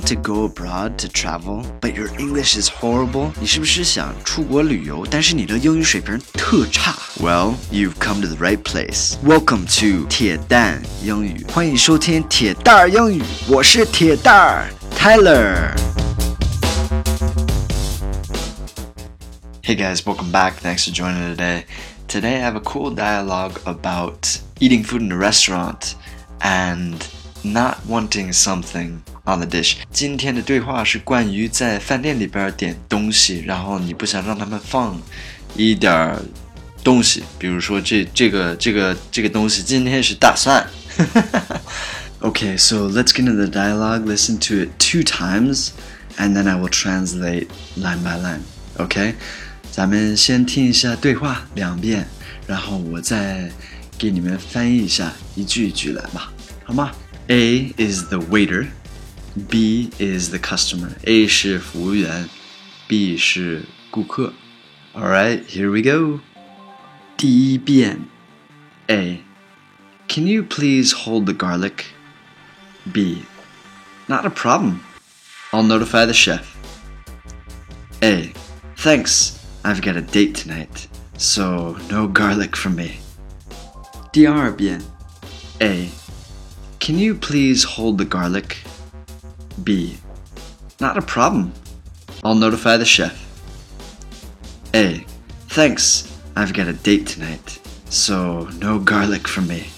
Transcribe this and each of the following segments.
want to go abroad to travel, but your English is horrible? 你是不是想出国旅游，但是你的英语水平特差？Well, you've come to the right place. Welcome to 铁蛋英语，欢迎收听铁蛋儿英语，我是铁蛋儿 Tyler。Hey guys, welcome back. Thanks for joining today. Today I have a cool dialogue about eating food in a restaurant and not wanting something on the dish。今天的对话是关于在饭店里边点东西，然后你不想让他们放一点东西，比如说这这个这个这个东西今天是大蒜。OK，so let's get into the dialogue. Listen to it two times, and then I will translate line by line. OK，咱们先听一下对话两遍，然后我再给你们翻译一下，一句一句来吧，好吗？A is the waiter, B is the customer. A 是服务员，B 是顾客。All right, here we go. 第一遍，A. Can you please hold the garlic? B. Not a problem. I'll notify the chef. A. Thanks. I've got a date tonight, so no garlic from me. 第二遍 A. Can you please hold the garlic? B. Not a problem. I'll notify the chef. A. Thanks. I've got a date tonight, so no garlic from me.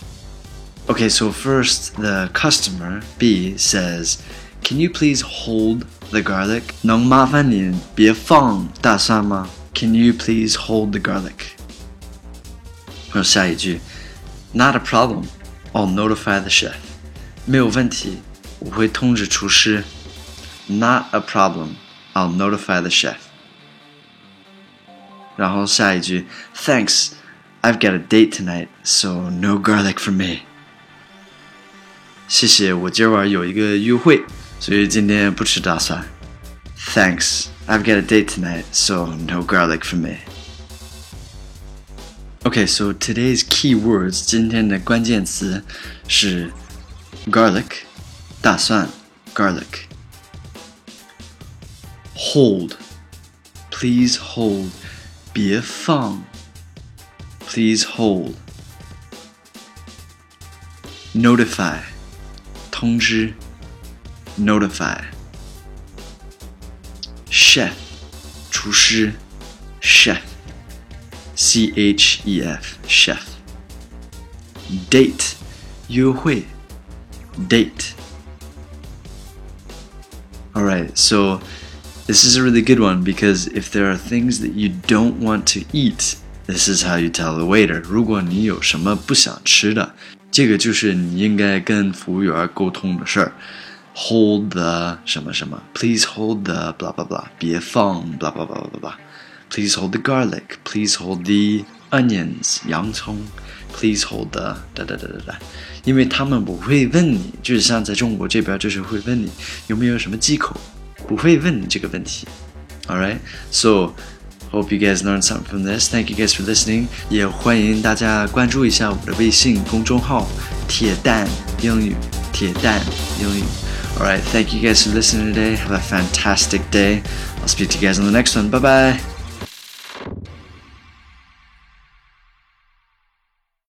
Okay, so first the customer B says, "Can you please hold the garlic?" 能麻烦您别放大蒜吗? Can you please hold the garlic? 和下一句, Not a problem. I'll notify the chef. 没有问题， 我会通知厨师。Not a problem. I'll notify the chef. 然后下一句，Thanks. I've got a date tonight, so no garlic for me. 谢谢，我今晚有一个约会，所以今天不吃大蒜。Thanks. I've got a date tonight, so no garlic for me. Okay, so today's key words 今天的关键词是 garlic 大蒜 garlic hold please hold 别放 please hold notify 通知 notify chef 厨师 chef C H E F chef date 约会 date all right so this is a really good one because if there are things that you don't want to eat this is how you tell the waiter 如果你有什么不想吃的这个就是你应该跟服务员沟通的事儿 hold the 什么什么 please hold the blah blah blah 别放 blah blah blah blah blah Please hold the garlic. Please hold the onions. 洋葱. Please hold the 哒哒哒哒哒。因为他们不会问你，就是像在中国这边，就是会问你有没有什么忌口，不会问你这个问题。All right, so hope you guys learned something from this. Thank you guys for listening. 也欢迎大家关注一下我的微信公众号“铁蛋英语”，铁蛋英语。All right, thank you guys for listening today. Have a fantastic day. I'll speak to you guys on the next one. Bye bye.